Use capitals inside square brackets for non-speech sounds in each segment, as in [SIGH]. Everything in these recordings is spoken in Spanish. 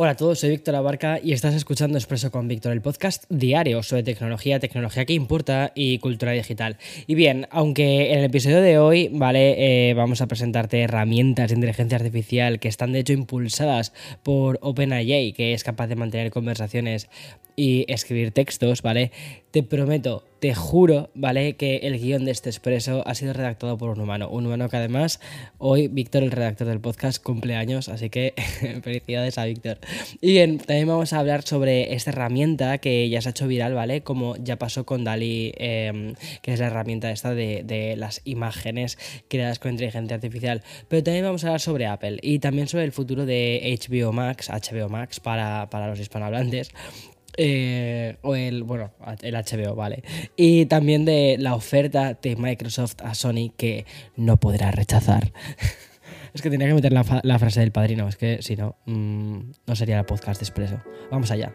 Hola a todos, soy Víctor Abarca y estás escuchando Expreso con Víctor, el podcast diario sobre tecnología, tecnología que importa y cultura digital. Y bien, aunque en el episodio de hoy, ¿vale? Eh, vamos a presentarte herramientas de inteligencia artificial que están de hecho impulsadas por OpenAI, que es capaz de mantener conversaciones y escribir textos, ¿vale? Te prometo, te juro, ¿vale? Que el guion de este expreso ha sido redactado por un humano. Un humano que además, hoy Víctor, el redactor del podcast, cumple años, así que [LAUGHS] felicidades a Víctor. Y bien, también vamos a hablar sobre esta herramienta que ya se ha hecho viral, ¿vale? Como ya pasó con DALI, em, que es la herramienta esta de, de las imágenes creadas con inteligencia artificial. Pero también vamos a hablar sobre Apple y también sobre el futuro de HBO Max, HBO Max para, para los hispanohablantes. Eh, o el, bueno, el HBO, vale. Y también de la oferta de Microsoft a Sony que no podrá rechazar. [LAUGHS] es que tenía que meter la, la, frase del padrino, es que si no, mmm, no sería el podcast de Expreso. Vamos allá.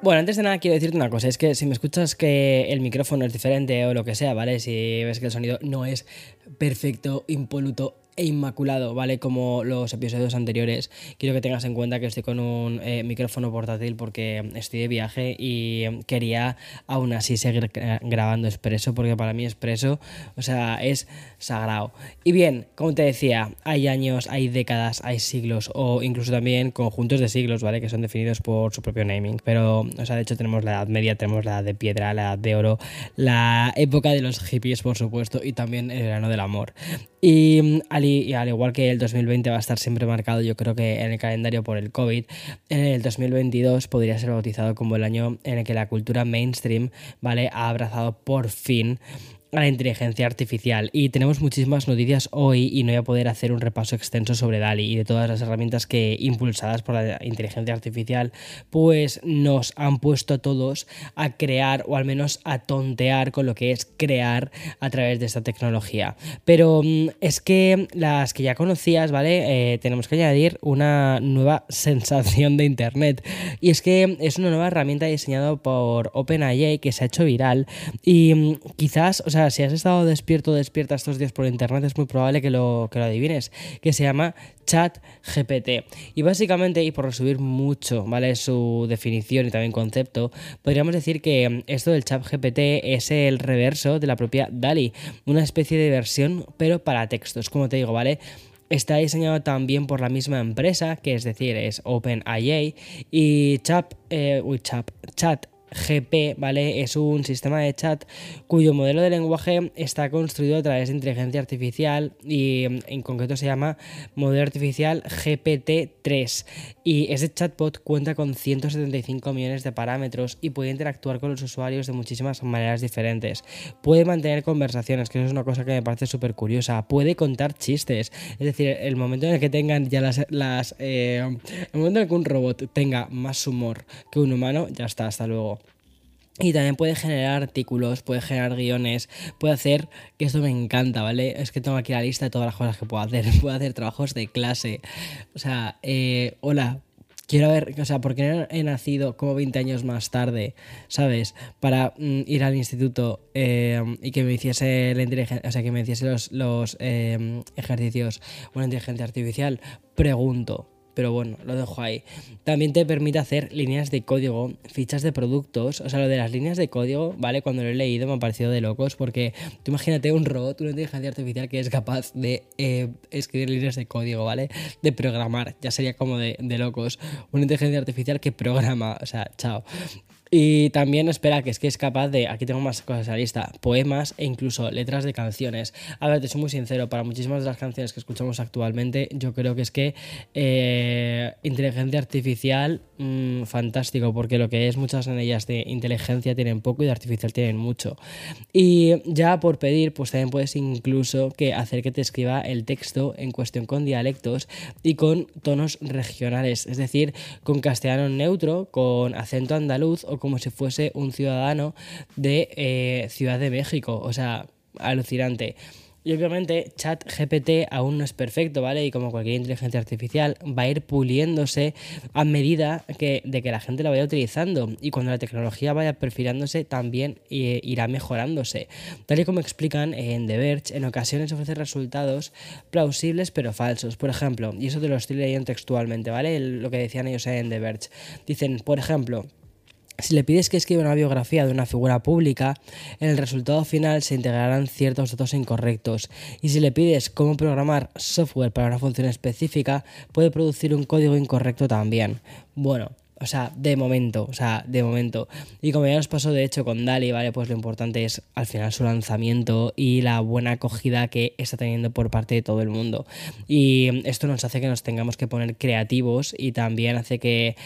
Bueno, antes de nada quiero decirte una cosa, es que si me escuchas que el micrófono es diferente o lo que sea, ¿vale? Si ves que el sonido no es perfecto, impoluto e inmaculado, ¿vale? Como los episodios anteriores. Quiero que tengas en cuenta que estoy con un eh, micrófono portátil porque estoy de viaje y quería aún así seguir grabando expreso porque para mí expreso, o sea, es sagrado. Y bien, como te decía, hay años, hay décadas, hay siglos o incluso también conjuntos de siglos, ¿vale? Que son definidos por su propio naming. Pero, o sea, de hecho tenemos la Edad Media, tenemos la Edad de Piedra, la Edad de Oro, la época de los hippies, por supuesto, y también el verano del amor. Y al y al igual que el 2020 va a estar siempre marcado, yo creo que en el calendario por el COVID, en el 2022 podría ser bautizado como el año en el que la cultura mainstream, ¿vale? Ha abrazado por fin a la inteligencia artificial. Y tenemos muchísimas noticias hoy y no voy a poder hacer un repaso extenso sobre DALI y de todas las herramientas que impulsadas por la inteligencia artificial pues nos han puesto a todos a crear o al menos a tontear con lo que es crear a través de esta tecnología. Pero mm, es que las que ya conocías vale eh, tenemos que añadir una nueva [LAUGHS] sensación de internet. Y es que es una nueva herramienta diseñada por OpenAI que se ha hecho viral y mm, quizás o sea si has estado despierto o despierta estos días por internet, es muy probable que lo, que lo adivines, que se llama Chat GPT. Y básicamente, y por resumir mucho, ¿vale? Su definición y también concepto, podríamos decir que esto del Chat GPT es el reverso de la propia DALI, una especie de versión, pero para textos, como te digo, ¿vale? Está diseñado también por la misma empresa, que es decir, es OpenAI, y Chat, eh, uy, Chat, Chat GP, ¿vale? Es un sistema de chat cuyo modelo de lenguaje está construido a través de inteligencia artificial y en concreto se llama modelo artificial GPT-3 y ese chatbot cuenta con 175 millones de parámetros y puede interactuar con los usuarios de muchísimas maneras diferentes. Puede mantener conversaciones, que eso es una cosa que me parece súper curiosa. Puede contar chistes, es decir, el momento en el que tengan ya las... eh, el momento en que un robot tenga más humor que un humano, ya está, hasta luego. Y también puede generar artículos, puede generar guiones, puede hacer, que esto me encanta, ¿vale? Es que tengo aquí la lista de todas las cosas que puedo hacer. [LAUGHS] Puedo hacer trabajos de clase. O sea, eh, hola, quiero ver, o sea, porque he nacido como 20 años más tarde, ¿sabes? Para mm, ir al instituto eh, y que me hiciese la inteligencia, o sea, que me hiciese los, los eh, ejercicios una inteligencia artificial. Pregunto, pero bueno, lo dejo ahí. También te permite hacer líneas de código, fichas de productos, o sea, lo de las líneas de código, ¿vale? Cuando lo he leído me ha parecido de locos, porque tú imagínate un robot, una inteligencia artificial que es capaz de eh, escribir líneas de código, ¿vale? De programar, ya sería como de, de locos. Una inteligencia artificial que programa, o sea, chao. Y también espera que es que es capaz de, aquí tengo más cosas a la lista, poemas e incluso letras de canciones. A ver, te soy muy sincero, para muchísimas de las canciones que escuchamos actualmente, yo creo que es que eh, inteligencia artificial, mmm, fantástico, porque lo que es muchas en ellas de inteligencia tienen poco y de artificial tienen mucho. Y ya por pedir, pues también puedes incluso que hacer que te escriba el texto en cuestión con dialectos y con tonos regionales, es decir, con castellano neutro, con acento andaluz o como si fuese un ciudadano de eh, Ciudad de México. O sea, alucinante. Y obviamente ChatGPT aún no es perfecto, ¿vale? Y como cualquier inteligencia artificial va a ir puliéndose a medida que, de que la gente la vaya utilizando. Y cuando la tecnología vaya perfilándose, también eh, irá mejorándose. Tal y como explican en The Verge, en ocasiones ofrece resultados plausibles pero falsos. Por ejemplo, y eso te lo estoy leyendo textualmente, ¿vale? Lo que decían ellos en The Verge. Dicen, por ejemplo, si le pides que escriba una biografía de una figura pública, en el resultado final se integrarán ciertos datos incorrectos. Y si le pides cómo programar software para una función específica, puede producir un código incorrecto también. Bueno, o sea, de momento, o sea, de momento. Y como ya nos pasó de hecho con Dali, ¿vale? Pues lo importante es al final su lanzamiento y la buena acogida que está teniendo por parte de todo el mundo. Y esto nos hace que nos tengamos que poner creativos y también hace que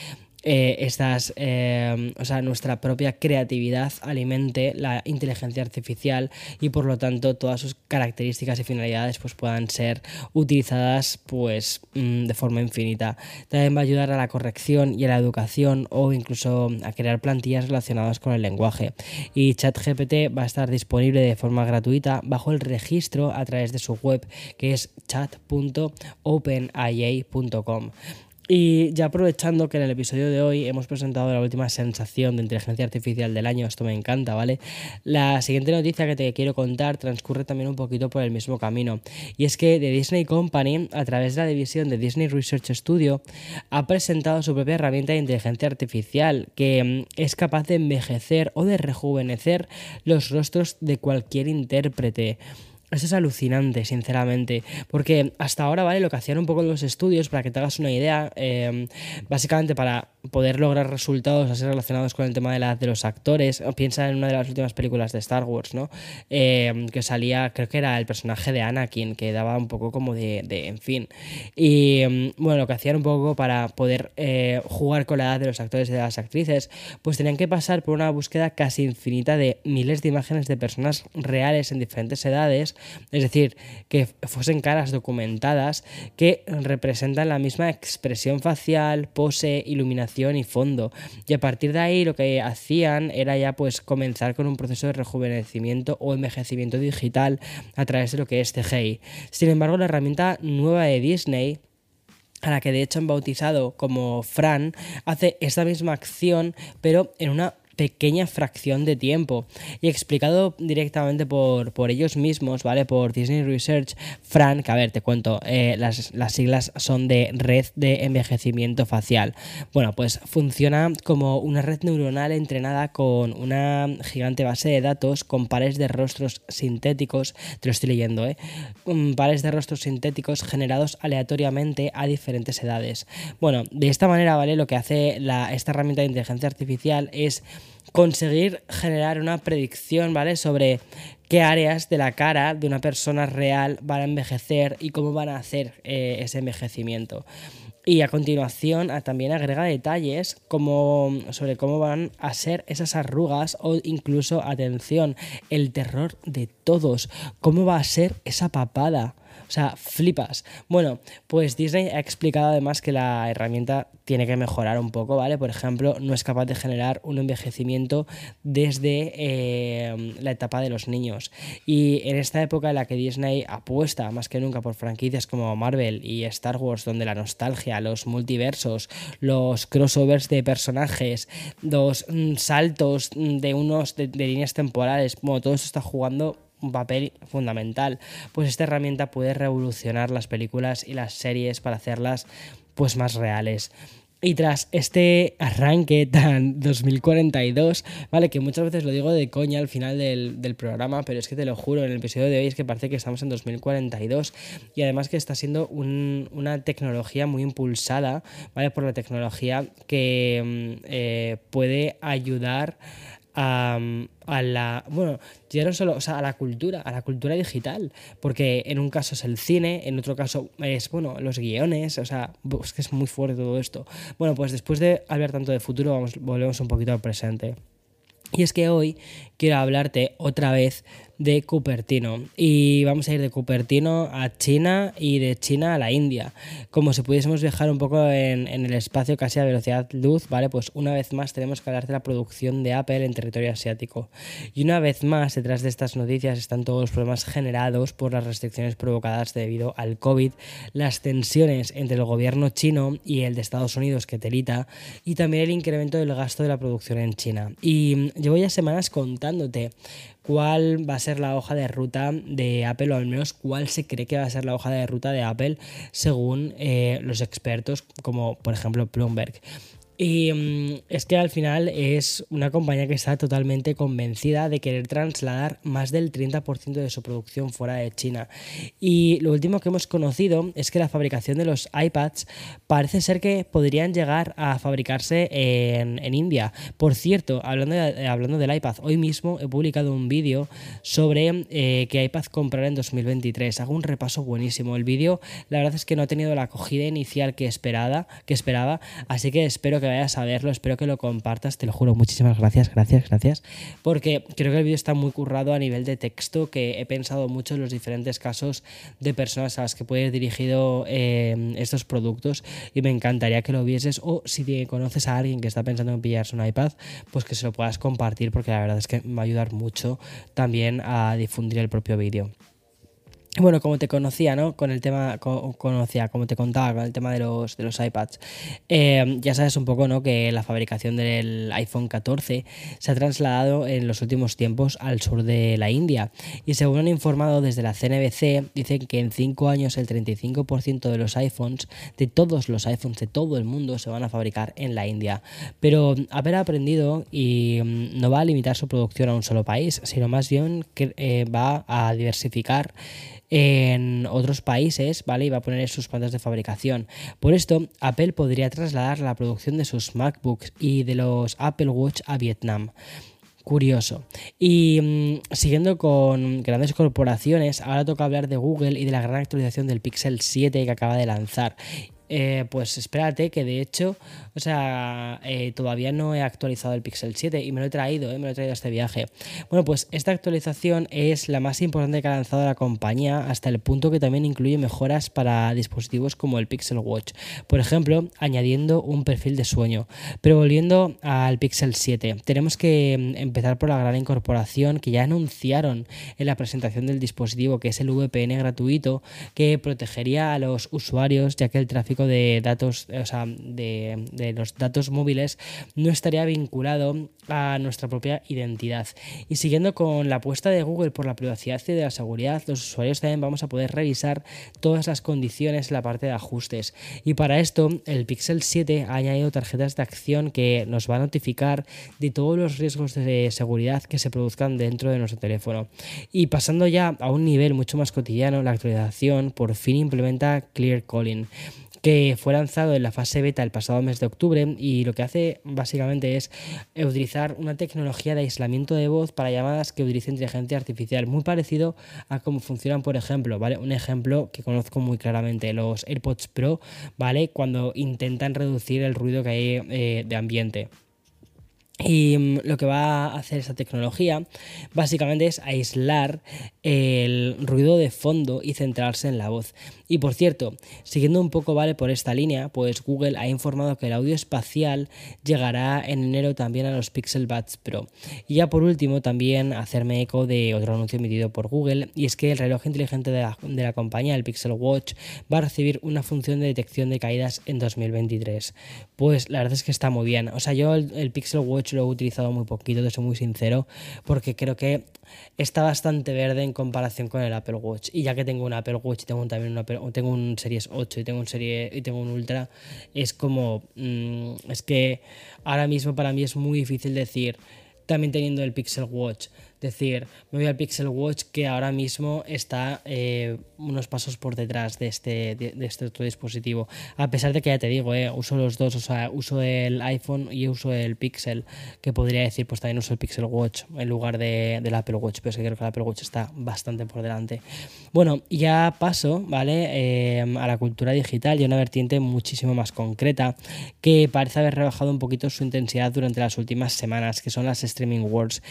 eh, estas, eh, o sea, nuestra propia creatividad alimente la inteligencia artificial y por lo tanto todas sus características y finalidades pues puedan ser utilizadas pues mm, de forma infinita. También va a ayudar a la corrección y a la educación o incluso a crear plantillas relacionadas con el lenguaje. Y ChatGPT va a estar disponible de forma gratuita bajo el registro a través de su web que es chat.openia.com. Y ya aprovechando que en el episodio de hoy hemos presentado la última sensación de inteligencia artificial del año, esto me encanta, ¿vale? La siguiente noticia que te quiero contar transcurre también un poquito por el mismo camino. Y es que The Disney Company, a través de la división de Disney Research Studio, ha presentado su propia herramienta de inteligencia artificial que mm, es capaz de envejecer o de rejuvenecer los rostros de cualquier intérprete. Eso es alucinante, sinceramente, porque hasta ahora, ¿vale? Lo que hacían un poco los estudios, para que te hagas una idea, eh, básicamente para poder lograr resultados así relacionados con el tema de la de los actores, piensa en una de las últimas películas de Star Wars, ¿no? Eh, que salía, creo que era el personaje de Anakin, que daba un poco como de, de en fin. Y mm, bueno, lo que hacían un poco para poder eh, jugar con la edad de los actores y de las actrices, pues tenían que pasar por una búsqueda casi infinita de miles de imágenes de personas reales en diferentes edades es decir, que fuesen caras documentadas que representan la misma expresión facial, pose, iluminación y fondo. Y a partir de ahí lo que hacían era ya pues comenzar con un proceso de rejuvenecimiento o envejecimiento digital a través de lo que es CGI. Sin embargo, la herramienta nueva de Disney a la que de hecho han bautizado como Fran, hace esta misma acción, pero en una pequeña fracción de tiempo. Y explicado directamente por, por ellos mismos, ¿vale? Por Disney Research, Fran, que a ver, te cuento, eh, las, las siglas son de red de envejecimiento facial. Bueno, pues funciona como una red neuronal entrenada con una gigante base de datos con pares de rostros sintéticos, te lo estoy leyendo, ¿eh? Pares de rostros sintéticos generados aleatoriamente a diferentes edades. Bueno, de esta manera, ¿vale? Lo que hace esta herramienta de inteligencia artificial es conseguir generar una predicción, ¿vale? Sobre qué áreas de la cara de una persona real van a envejecer y cómo van a hacer eh, ese envejecimiento. Y a continuación también agrega detalles sobre cómo van a ser esas arrugas o incluso, atención, el terror de todos, cómo va a ser esa papada. O sea, flipas. Bueno, pues Disney ha explicado además que la herramienta tiene que mejorar un poco, ¿vale? Por ejemplo, no es capaz de generar un envejecimiento desde eh, la etapa de los niños. Y en esta época en la que Disney apuesta más que nunca por franquicias como Marvel y Star Wars, donde la nostalgia, los multiversos, los crossovers de personajes, los mm, saltos de unos de, de líneas temporales, bueno, todo eso está jugando un papel fundamental, pues esta herramienta puede revolucionar las películas y las series para hacerlas pues más reales. Y tras este arranque tan [LAUGHS] 2042, ¿vale? Que muchas veces lo digo de coña al final del, programa, pero es que te lo juro, en el episodio de hoy es que parece que estamos en 2042 y además que está siendo una tecnología muy impulsada, ¿vale? Por la tecnología que mm, eh, puede ayudar a, la. Bueno, ya solo, o sea, a la cultura, a la cultura digital. Porque en un caso es el cine, en otro caso es, bueno, los guiones, o sea, es es muy fuerte todo esto. Bueno, pues después de hablar tanto de futuro, vamos, volvemos un poquito al presente. Y es que hoy quiero hablarte otra vez de Cupertino. Y vamos a ir de Cupertino a China y de China a la India. Como si pudiésemos viajar un poco en, el espacio casi a velocidad luz, ¿vale? Pues una vez más tenemos que hablar de la producción de Apple en territorio asiático. Y una vez más, detrás de estas noticias están todos los problemas generados por las restricciones provocadas debido al COVID, las tensiones entre el gobierno chino y el de Estados Unidos que telita, y también el incremento del gasto de la producción en China. Y llevo ya semanas contándote cuál va a ser la hoja de ruta de Apple, o al menos cuál se cree que va a ser la hoja de ruta de Apple según eh, los expertos, como por ejemplo Bloomberg. Y mm, es que al final es una compañía que está totalmente convencida de querer trasladar más del 30% de su producción fuera de China. Y lo último que hemos conocido es que la fabricación de los iPads parece ser que podrían llegar a fabricarse en, India. Por cierto, hablando, hablando del iPad, hoy mismo he publicado un vídeo sobre eh, qué iPad comprar en 2023. Hago un repaso buenísimo. El vídeo, la verdad es que no ha tenido la acogida inicial que, esperada, que esperaba, así que espero que vayas a verlo, espero que lo compartas, te lo juro, muchísimas gracias, gracias, gracias, porque creo que el vídeo está muy currado a nivel de texto, que he pensado mucho en los diferentes casos de personas a las que puede ir dirigido eh, estos productos. Y me encantaría que lo vieses. O si conoces a alguien que está pensando en pillarse un iPad, pues que se lo puedas compartir porque la verdad es que me va a ayudar mucho también a difundir el propio vídeo. Bueno, como te conocía, ¿no? Con el tema, conocía, como te contaba, con el tema de los, de los iPads. Eh, ya sabes un poco, ¿no? Que la fabricación del iPhone 14 se ha trasladado en los últimos tiempos al sur de la India. Y según han informado desde la CNBC, dicen que en 5 años el 35% de los iPhones, de todos los iPhones de todo el mundo, se van a fabricar en la India. Pero haber aprendido y mm, no va a limitar su producción a un solo país, sino más bien que eh, va a diversificar en otros países, ¿vale? Y va a poner sus plantas de fabricación. Por esto, Apple podría trasladar la producción de sus MacBooks y de los Apple Watch a Vietnam. Curioso. Y mm, siguiendo con grandes corporaciones, ahora toca hablar de Google y de la gran actualización del Pixel 7 que acaba de lanzar. Eh, pues espérate que de hecho, o sea, eh, todavía no he actualizado el Pixel 7 y me lo he traído, eh, me lo he traído a este viaje. Bueno, pues esta actualización es la más importante que ha lanzado la compañía hasta el punto que también incluye mejoras para dispositivos como el Pixel Watch. Por ejemplo, añadiendo un perfil de sueño. Pero volviendo al Pixel 7, tenemos que mm, empezar por la gran incorporación que ya anunciaron en la presentación del dispositivo, que es el VPN gratuito, que protegería a los usuarios ya que el tráfico de datos, o sea, de, los datos móviles no estaría vinculado a nuestra propia identidad. Y siguiendo con la apuesta de Google por la privacidad y de la seguridad, los usuarios también vamos a poder revisar todas las condiciones en la parte de ajustes. Y para esto, el Pixel 7 ha añadido tarjetas de acción que nos va a notificar de todos los riesgos de seguridad que se produzcan dentro de nuestro teléfono. Y pasando ya a un nivel mucho más cotidiano, la actualización por fin implementa Clear Calling que fue lanzado en la fase beta el pasado mes de octubre y lo que hace básicamente es utilizar una tecnología de aislamiento de voz para llamadas que utilice inteligencia artificial, muy parecido a cómo funcionan, por ejemplo, ¿vale? Un ejemplo que conozco muy claramente, los AirPods Pro, ¿vale? Cuando intentan reducir el ruido que hay eh, de ambiente. Y mm, lo que va a hacer esta tecnología básicamente es aislar el ruido de fondo y centrarse en la voz. Y por cierto, siguiendo un poco vale por esta línea, pues Google ha informado que el audio espacial llegará en enero también a los Pixel Buds Pro. Y ya por último, también hacerme eco de otro anuncio emitido por Google, y es que el reloj inteligente de la, de la compañía, el Pixel Watch, va a recibir una función de detección de caídas en 2023. Pues la verdad es que está muy bien. O sea, yo el, el Pixel Watch Watch lo he utilizado muy poquito, te soy muy sincero, porque creo que está bastante verde en comparación con el Apple Watch. Y ya que tengo un Apple Watch y tengo también un tengo un Series 8 y tengo un serie y tengo un Ultra, es como mm, es que ahora mismo para mí es muy difícil decir también teniendo el Pixel Watch decir, me voy al Pixel Watch que ahora mismo está eh, unos pasos por detrás de este, de, este otro dispositivo. A pesar de que ya te digo, eh, uso los dos, o sea, uso el iPhone y uso el Pixel, que podría decir, pues también uso el Pixel Watch en lugar de, del Apple Watch, pero es que creo que el Apple Watch está bastante por delante. Bueno, ya paso, ¿vale? Eh, a la cultura digital y una vertiente muchísimo más concreta que parece haber rebajado un poquito su intensidad durante las últimas semanas, que son las Streaming Wars.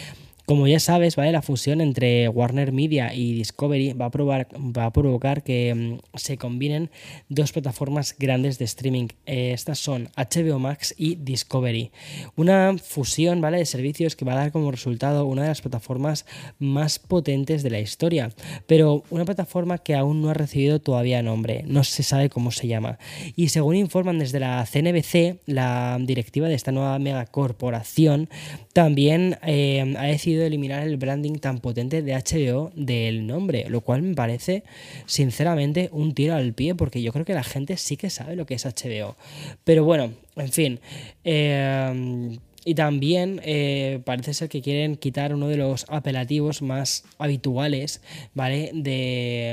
Como ya sabes, ¿vale? la fusión entre Warner Media y Discovery va a, probar, a provocar que mm, se combinen dos plataformas grandes de streaming. Eh, estas son HBO Max y Discovery. Una fusión ¿vale? de servicios que va a dar como resultado una de las plataformas más potentes de la historia, pero una plataforma que aún no ha recibido todavía nombre, no se sabe cómo se llama. Y según informan desde la CNBC, la directiva de esta nueva megacorporación también eh, ha decidido eliminar el branding tan potente de HBO del nombre, lo cual me parece sinceramente un tiro al pie porque yo creo que la gente sí que sabe lo que es HBO. Pero bueno, en fin. Eh, y también eh, parece ser que quieren quitar uno de los apelativos más habituales, ¿vale?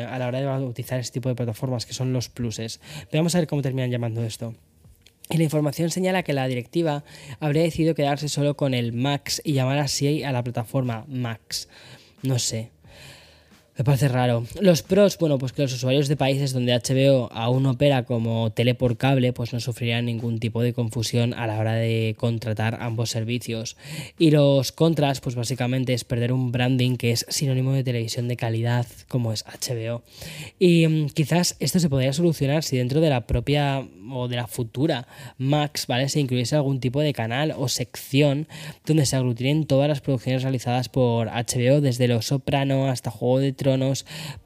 A la hora de utilizar este tipo de plataformas, que son los pluses. Vamos a ver cómo terminan llamando esto. La información señala que la directiva habría decidido quedarse solo con el Max y llamar así a la plataforma Max. No sé. Me parece raro. Los pros, bueno, pues que los usuarios de países donde HBO aún opera como tele por cable, pues no sufrirían ningún tipo de confusión a la hora de contratar ambos servicios. Y los contras, pues básicamente es perder un branding que es sinónimo de televisión de calidad como es HBO. Y mm, quizás esto se podría solucionar si dentro de la propia o de la futura Max, ¿vale? Se incluyese algún tipo de canal o sección donde se aglutinen todas las producciones realizadas por HBO, desde Los Soprano hasta Juego de Tronos,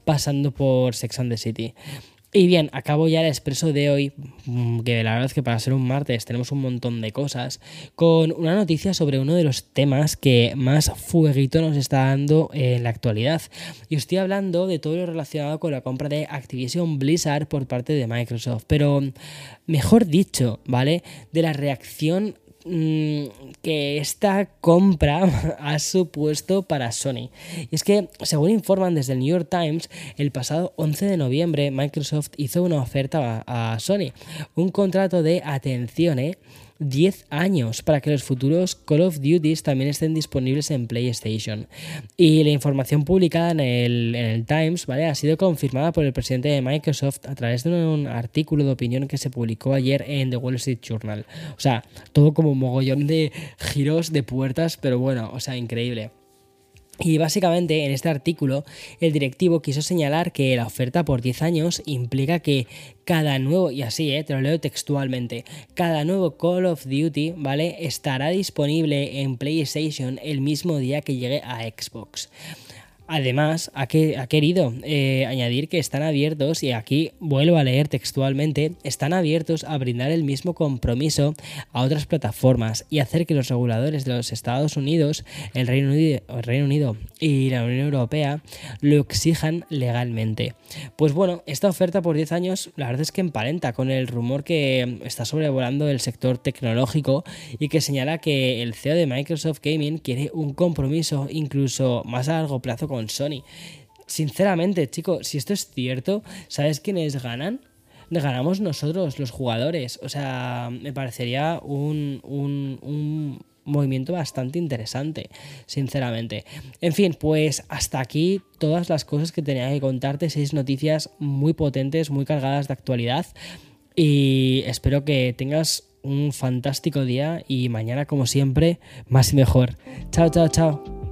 pasando por Sex and the City. Y bien, acabo ya el expreso de hoy, mm, que la verdad es que para ser un martes tenemos un montón de cosas, con una noticia sobre uno de los temas que más fueguito nos está dando en la actualidad. Y estoy hablando de todo lo relacionado con la compra de Activision Blizzard por parte de Microsoft, pero mejor dicho, ¿vale? De la reacción Mm, que esta compra [LAUGHS] ha supuesto para Sony. Y es que, según informan desde el New York Times, el pasado 11 de noviembre Microsoft hizo una oferta a, Sony, un contrato de atención, ¿eh? 10 años para que los futuros Call of Duty también estén disponibles en PlayStation. Y la información publicada en el, Times ¿vale? ha sido confirmada por el presidente de Microsoft a través de un artículo de opinión que se publicó ayer en The Wall Street Journal. O sea, todo como mogollón de giros de puertas, pero bueno, o sea, increíble. Y básicamente en este artículo el directivo quiso señalar que la oferta por 10 años implica que cada nuevo, y así eh, te lo leo textualmente, cada nuevo Call of Duty, ¿vale? Estará disponible en PlayStation el mismo día que llegue a Xbox. Además, ha, querido eh, añadir que están abiertos, y aquí vuelvo a leer textualmente, están abiertos a brindar el mismo compromiso a otras plataformas y hacer que los reguladores de los Estados Unidos, el Reino Unido, el Reino Unido y la Unión Europea lo exijan legalmente. Pues bueno, esta oferta por 10 años la verdad es que emparenta con el rumor que está sobrevolando el sector tecnológico y que señala que el CEO de Microsoft Gaming quiere un compromiso incluso más a largo plazo Sony. Sinceramente, chicos, si esto es cierto, ¿sabes quiénes ganan? Ganamos nosotros, los jugadores. O sea, me parecería un, un, movimiento bastante interesante, sinceramente. En fin, pues hasta aquí todas las cosas que tenía que contarte, seis noticias muy potentes, muy cargadas de actualidad y espero que tengas un fantástico día y mañana como siempre más y mejor. Chao, chao, chao.